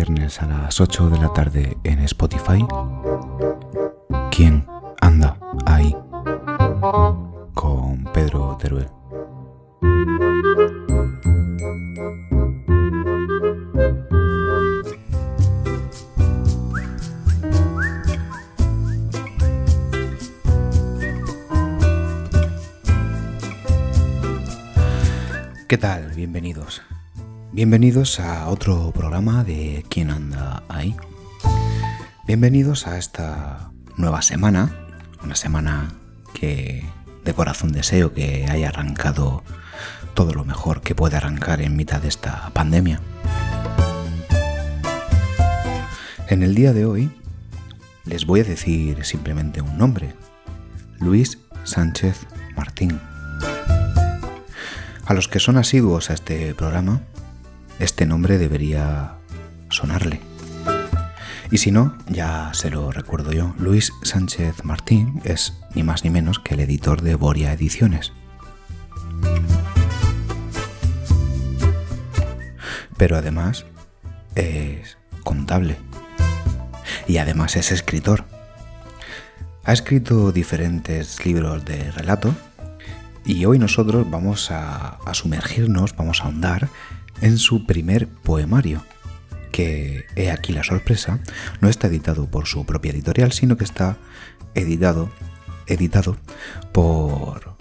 viernes a las 8 de la tarde en Spotify. ¿Quién Bienvenidos a otro programa de ¿Quién anda ahí? Bienvenidos a esta nueva semana, una semana que de corazón deseo que haya arrancado todo lo mejor que puede arrancar en mitad de esta pandemia. En el día de hoy les voy a decir simplemente un nombre, Luis Sánchez Martín. A los que son asiduos a este programa, este nombre debería sonarle. Y si no, ya se lo recuerdo yo, Luis Sánchez Martín es ni más ni menos que el editor de Boria Ediciones. Pero además es contable. Y además es escritor. Ha escrito diferentes libros de relato y hoy nosotros vamos a, sumergirnos, vamos a ahondar en su primer poemario, que, he aquí la sorpresa, no está editado por su propia editorial, sino que está editado, editado por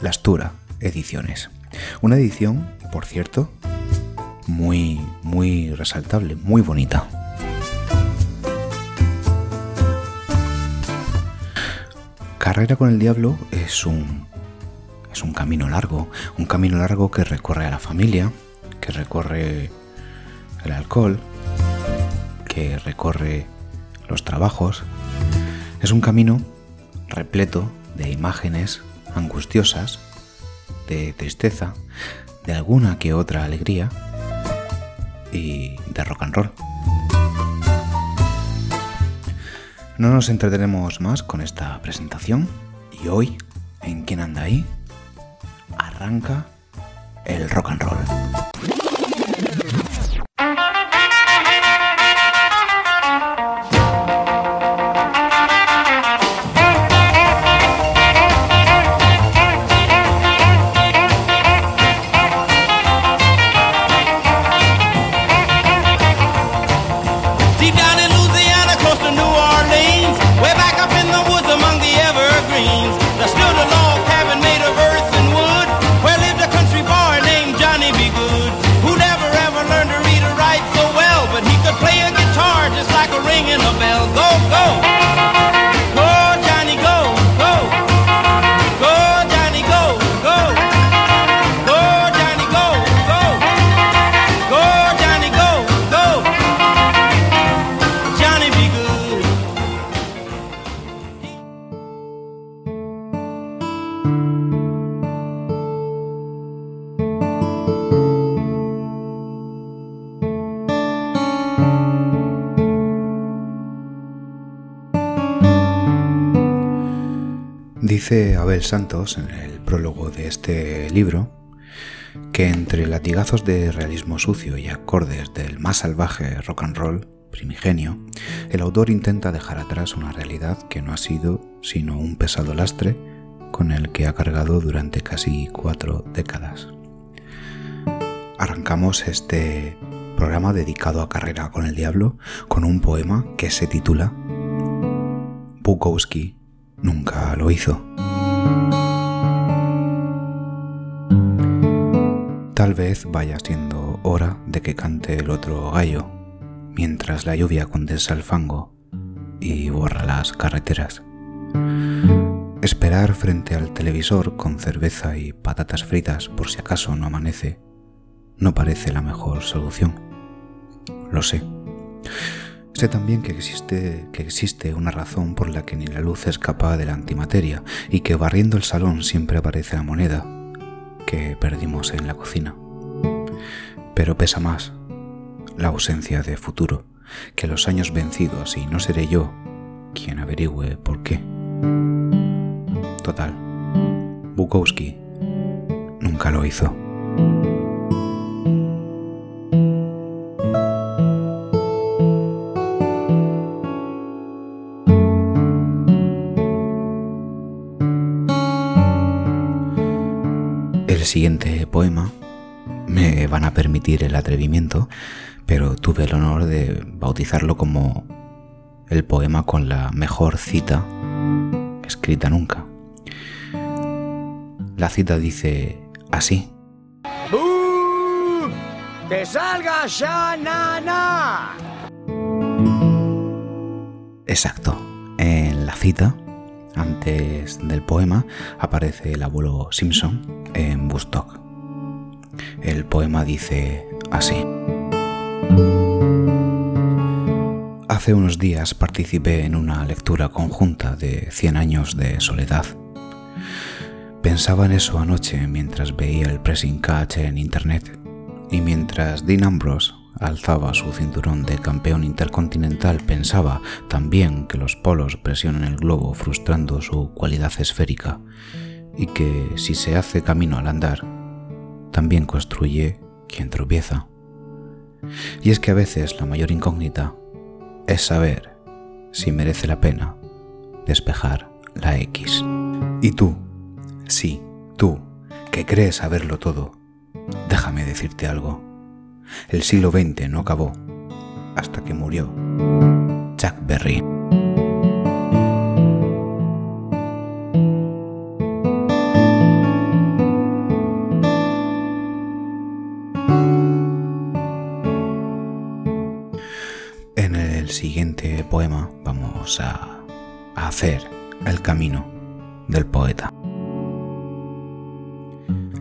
Lastura Ediciones. Una edición, por cierto, muy, muy resaltable, muy bonita. Carrera con el Diablo es un es un camino largo, un camino largo que recorre a la familia, que recorre el alcohol, que recorre los trabajos. Es un camino repleto de imágenes angustiosas, de tristeza, de alguna que otra alegría y de rock and roll. No nos entretenemos más con esta presentación y hoy, en quién anda ahí, arranca el rock and roll. Dice Abel Santos en el prólogo de este libro que entre latigazos de realismo sucio y acordes del más salvaje rock and roll primigenio, el autor intenta dejar atrás una realidad que no ha sido sino un pesado lastre con el que ha cargado durante casi cuatro décadas. Arrancamos este programa dedicado a Carrera con el Diablo con un poema que se titula Bukowski nunca lo hizo. Tal vez vaya siendo hora de que cante el otro gallo, mientras la lluvia condensa el fango y borra las carreteras. Esperar frente al televisor con cerveza y patatas fritas por si acaso no amanece no parece la mejor solución. Lo sé. Sé también que existe, que existe una razón por la que ni la luz escapa de la antimateria y que barriendo el salón siempre aparece la moneda que perdimos en la cocina. Pero pesa más la ausencia de futuro que los años vencidos y no seré yo quien averigüe por qué. Total, Bukowski nunca lo hizo. El siguiente poema me van a permitir el atrevimiento, pero tuve el honor de bautizarlo como el poema con la mejor cita escrita nunca. La cita dice así. ¡Que salga ya, nana! Exacto. En la cita, antes del poema, aparece el abuelo Simpson en Bustock. El poema dice así. Hace unos días participé en una lectura conjunta de Cien años de soledad. Pensaba en eso anoche mientras veía el pressing catch en internet y mientras Dean Ambrose alzaba su cinturón de campeón intercontinental pensaba también que los polos presionan el globo frustrando su cualidad esférica y que si se hace camino al andar, también construye quien tropieza. Y es que a veces la mayor incógnita es saber si merece la pena despejar la X. Y tú, sí, tú, que crees saberlo todo, déjame decirte algo. El siglo XX no acabó hasta que murió Jack Berry. siguiente poema vamos a, hacer el camino del poeta.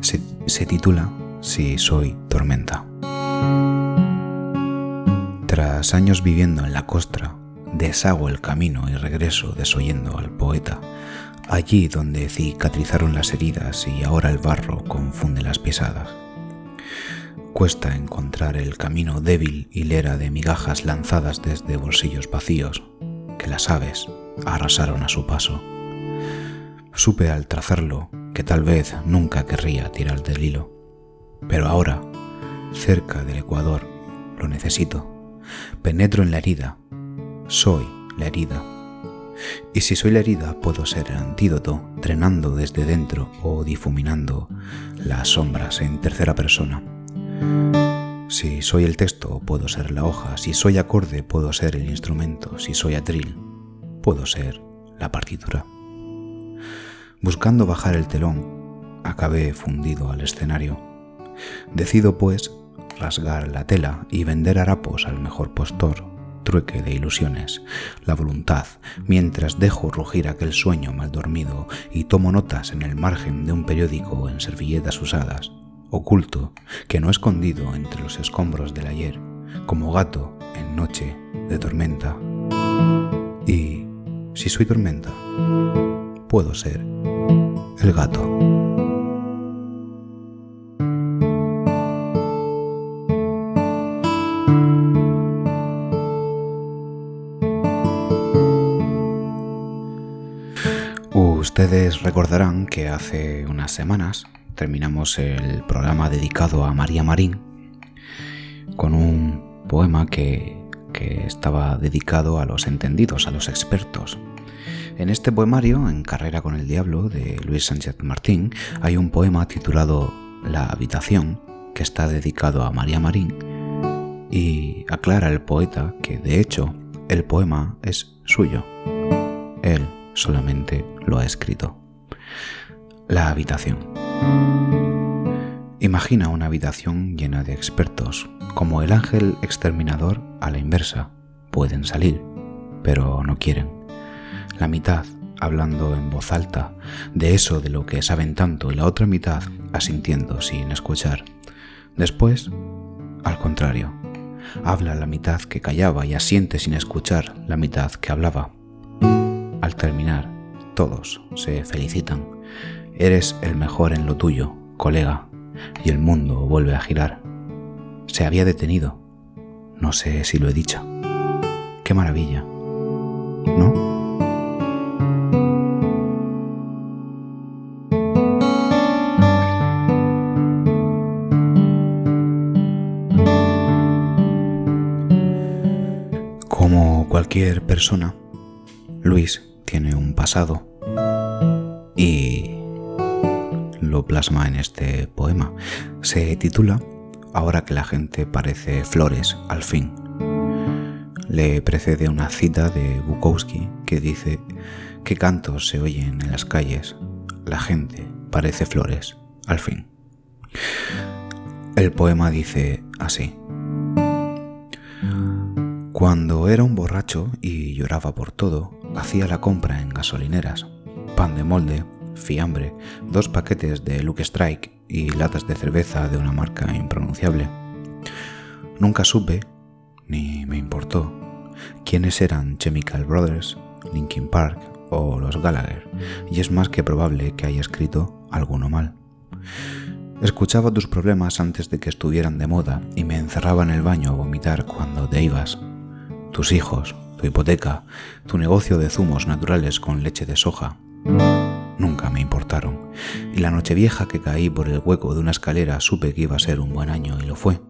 Se, se titula Si soy tormenta. Tras años viviendo en la costra, deshago el camino y regreso desoyendo al poeta, allí donde cicatrizaron las heridas y ahora el barro confunde las pisadas. Cuesta encontrar el camino débil hilera de migajas lanzadas desde bolsillos vacíos que las aves arrasaron a su paso. Supe al trazarlo que tal vez nunca querría tirar del hilo, pero ahora, cerca del Ecuador, lo necesito. Penetro en la herida, soy la herida. Y si soy la herida, puedo ser el antídoto, drenando desde dentro o difuminando las sombras en tercera persona si soy el texto, puedo ser la hoja. Si soy acorde, puedo ser el instrumento. Si soy atril, puedo ser la partitura. Buscando bajar el telón, acabé fundido al escenario. Decido, pues, rasgar la tela y vender harapos al mejor postor, trueque de ilusiones, la voluntad, mientras dejo rugir aquel sueño mal dormido y tomo notas en el margen de un periódico en servilletas usadas oculto, que no escondido entre los escombros del ayer, como gato en noche de tormenta. Y si soy tormenta, puedo ser el gato. Ustedes recordarán que hace unas semanas terminamos el programa dedicado a María Marín con un poema que, estaba dedicado a los entendidos, a los expertos. En este poemario, En Carrera con el Diablo, de Luis Sánchez Martín, hay un poema titulado La habitación, que está dedicado a María Marín, y aclara el poeta que, de hecho, el poema es suyo. Él solamente lo ha escrito. La habitación. Imagina una habitación llena de expertos, como el ángel exterminador a la inversa. Pueden salir, pero no quieren. La mitad hablando en voz alta de eso de lo que saben tanto y la otra mitad asintiendo sin escuchar. Después, al contrario, habla la mitad que callaba y asiente sin escuchar la mitad que hablaba. Al terminar, todos se felicitan Eres el mejor en lo tuyo, colega, y el mundo vuelve a girar. Se había detenido. No sé si lo he dicho. Qué maravilla. ¿No? Como cualquier persona, Luis tiene un pasado y lo plasma en este poema. Se titula Ahora que la gente parece flores, al fin. Le precede una cita de Bukowski que dice que cantos se oyen en las calles, la gente parece flores, al fin. El poema dice así. Cuando era un borracho y lloraba por todo, hacía la compra en gasolineras, pan de molde, fiambre, dos paquetes de Luke Strike y latas de cerveza de una marca impronunciable. Nunca supe, ni me importó, quiénes eran Chemical Brothers, Linkin Park o los Gallagher, y es más que probable que haya escrito alguno mal. Escuchaba tus problemas antes de que estuvieran de moda y me encerraba en el baño a vomitar cuando te ibas. Tus hijos, tu hipoteca, tu negocio de zumos naturales con leche de soja, nunca me importaron, y la noche vieja que caí por el hueco de una escalera supe que iba a ser un buen año y lo fue,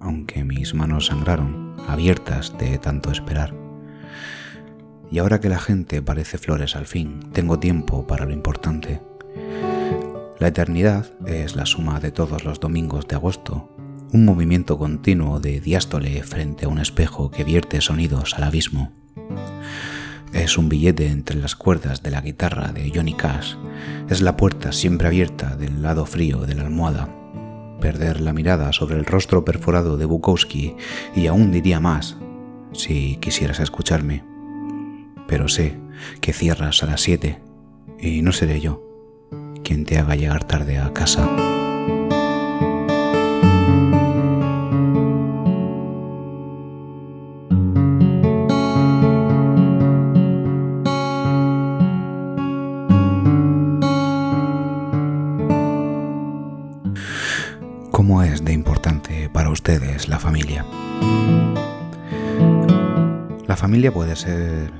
aunque mis manos sangraron, abiertas de tanto esperar. Y ahora que la gente parece flores al fin, tengo tiempo para lo importante. La eternidad es la suma de todos los domingos de agosto, un movimiento continuo de diástole frente a un espejo que vierte sonidos al abismo. Es un billete entre las cuerdas de la guitarra de Johnny Cash. Es la puerta siempre abierta del lado frío de la almohada. Perder la mirada sobre el rostro perforado de Bukowski y aún diría más, si quisieras escucharme. Pero sé que cierras a las siete y no seré yo quien te haga llegar tarde a casa. Familia puede ser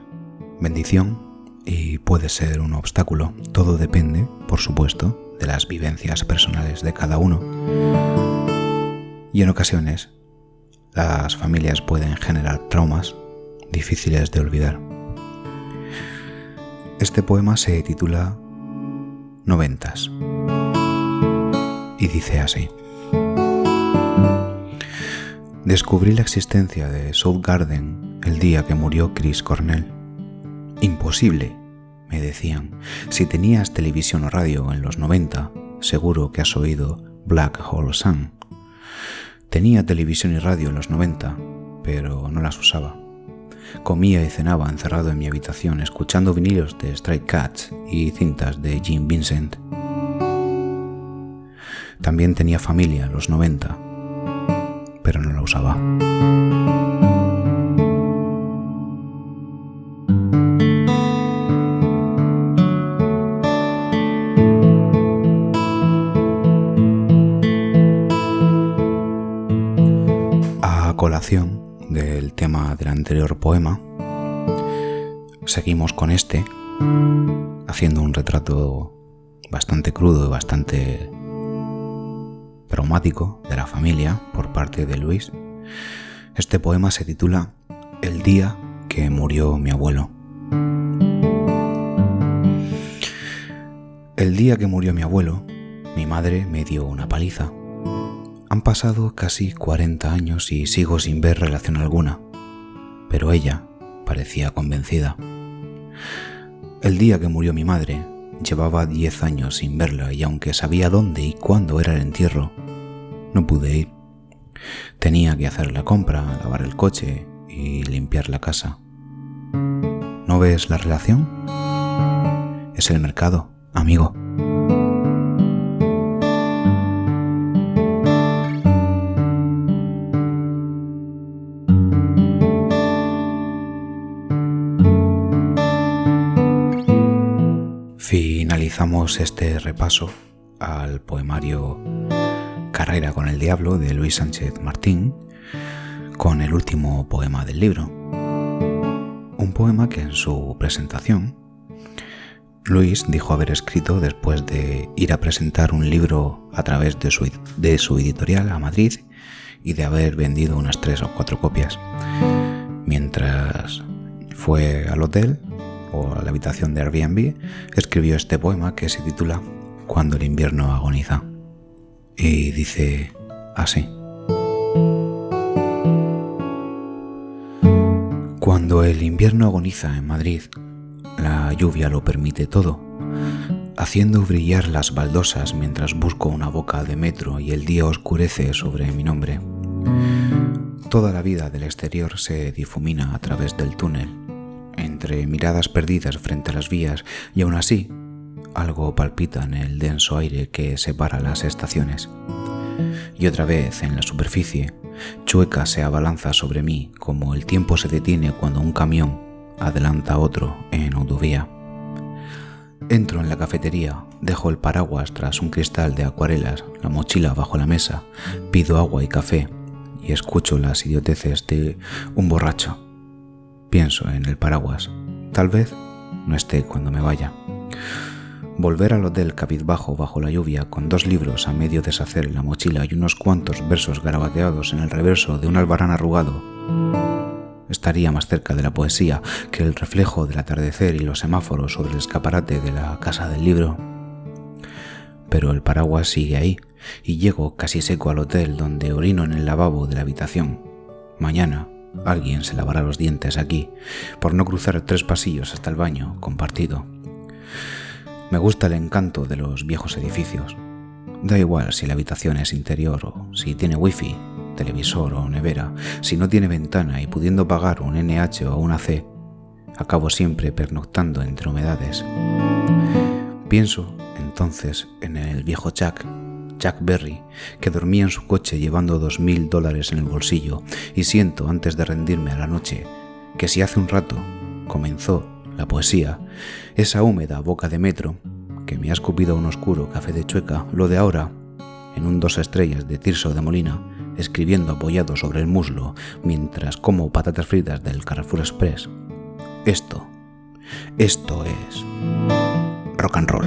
bendición y puede ser un obstáculo. Todo depende, por supuesto, de las vivencias personales de cada uno. Y en ocasiones, las familias pueden generar traumas difíciles de olvidar. Este poema se titula Noventas y dice así. Descubrí la existencia de South Garden el día que murió Chris Cornell. Imposible, me decían. Si tenías televisión o radio en los 90, seguro que has oído Black Hole Sun. Tenía televisión y radio en los 90, pero no las usaba. Comía y cenaba encerrado en mi habitación escuchando vinilos de Strike Cats y cintas de Jim Vincent. También tenía familia en los 90, pero no la usaba. Del tema del anterior poema, seguimos con este, haciendo un retrato bastante crudo y bastante traumático de la familia por parte de Luis. Este poema se titula El día que murió mi abuelo. El día que murió mi abuelo, mi madre me dio una paliza. Han pasado casi 40 años y sigo sin ver relación alguna, pero ella parecía convencida. El día que murió mi madre, llevaba 10 años sin verla y aunque sabía dónde y cuándo era el entierro, no pude ir. Tenía que hacer la compra, lavar el coche y limpiar la casa. ¿No ves la relación? Es el mercado, amigo. Finalizamos este repaso al poemario Carrera con el Diablo de Luis Sánchez Martín con el último poema del libro. Un poema que en su presentación Luis dijo haber escrito después de ir a presentar un libro a través de su, de su editorial a Madrid y de haber vendido unas tres o cuatro copias. Mientras fue al hotel o la habitación de Airbnb, escribió este poema que se titula cuando el invierno agoniza. Y dice así. Cuando el invierno agoniza en Madrid, la lluvia lo permite todo, haciendo brillar las baldosas mientras busco una boca de metro y el día oscurece sobre mi nombre. Toda la vida del exterior se difumina a través del túnel, entre miradas perdidas frente a las vías, y aún así, algo palpita en el denso aire que separa las estaciones. Y otra vez, en la superficie, Chueca se abalanza sobre mí como el tiempo se detiene cuando un camión adelanta a otro en autovía. Entro en la cafetería, dejo el paraguas tras un cristal de acuarelas, la mochila bajo la mesa, pido agua y café y escucho las idioteces de un borracho. Pienso en el paraguas. Tal vez no esté cuando me vaya. Volver al hotel cabizbajo bajo la lluvia con dos libros a medio deshacer en la mochila y unos cuantos versos garabateados en el reverso de un albarán arrugado estaría más cerca de la poesía que el reflejo del atardecer y los semáforos sobre el escaparate de la casa del libro. Pero el paraguas sigue ahí y llego casi seco al hotel donde orino en el lavabo de la habitación. Mañana alguien se lavará los dientes aquí por no cruzar tres pasillos hasta el baño compartido. Me gusta el encanto de los viejos edificios. Da igual si la habitación es interior o si tiene wifi, televisor o nevera, si no tiene ventana y pudiendo pagar un NH o una C, acabo siempre pernoctando entre humedades. Pienso entonces en el viejo Jack, Jack Berry, que dormía en su coche llevando dos mil dólares en el bolsillo, y siento antes de rendirme a la noche que si hace un rato comenzó la poesía, esa húmeda boca de metro que me ha escupido un oscuro café de chueca, lo de ahora, en un dos estrellas de Tirso de Molina, escribiendo apoyado sobre el muslo mientras como patatas fritas del Carrefour Express. Esto, esto es rock and roll.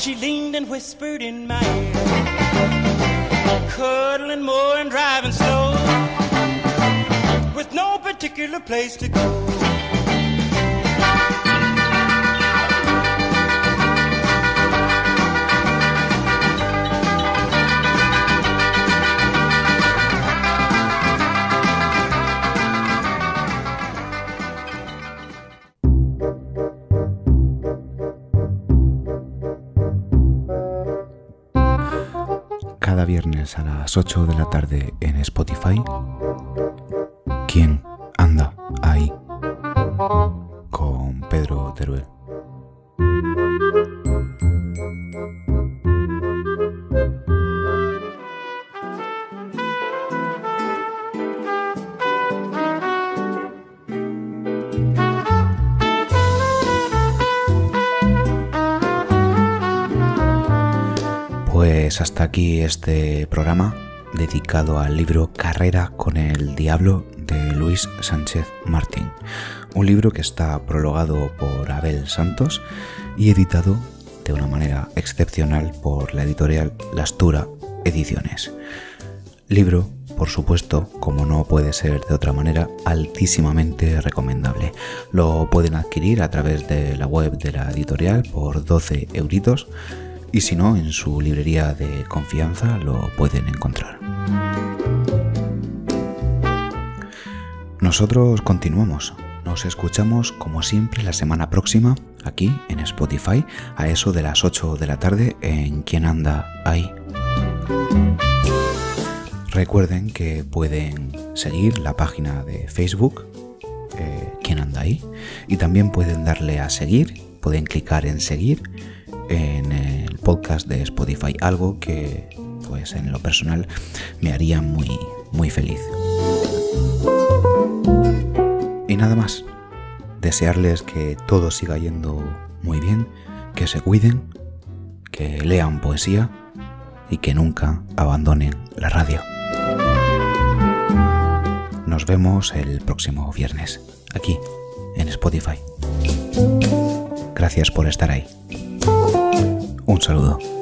she leaned and whispered in my ear, cuddling more and driving slow, with no particular place to go. A las 8 de la tarde en Spotify, ¿Quién anda ahí? Con Pedro Teruel. Pues hasta aquí este programa dedicado al libro Carrera con el Diablo de Luis Sánchez Martín. Un libro que está prologado por Abel Santos y editado de una manera excepcional por la editorial Lastura Ediciones. Libro, por supuesto, como no puede ser de otra manera, altísimamente recomendable. Lo pueden adquirir a través de la web de la editorial por 12 euritos y si no, en su librería de confianza lo pueden encontrar. Nosotros continuamos. Nos escuchamos como siempre la semana próxima aquí en Spotify a eso de las 8 de la tarde en Quien anda ahí. Recuerden que pueden seguir la página de Facebook eh, Quien anda ahí y también pueden darle a seguir, pueden clicar en seguir en el podcast de Spotify, algo que pues en lo personal me haría muy muy feliz. nada más, desearles que todo siga yendo muy bien, que se cuiden, que lean poesía y que nunca abandonen la radio. Nos vemos el próximo viernes, aquí, en Spotify. Gracias por estar ahí. Un saludo.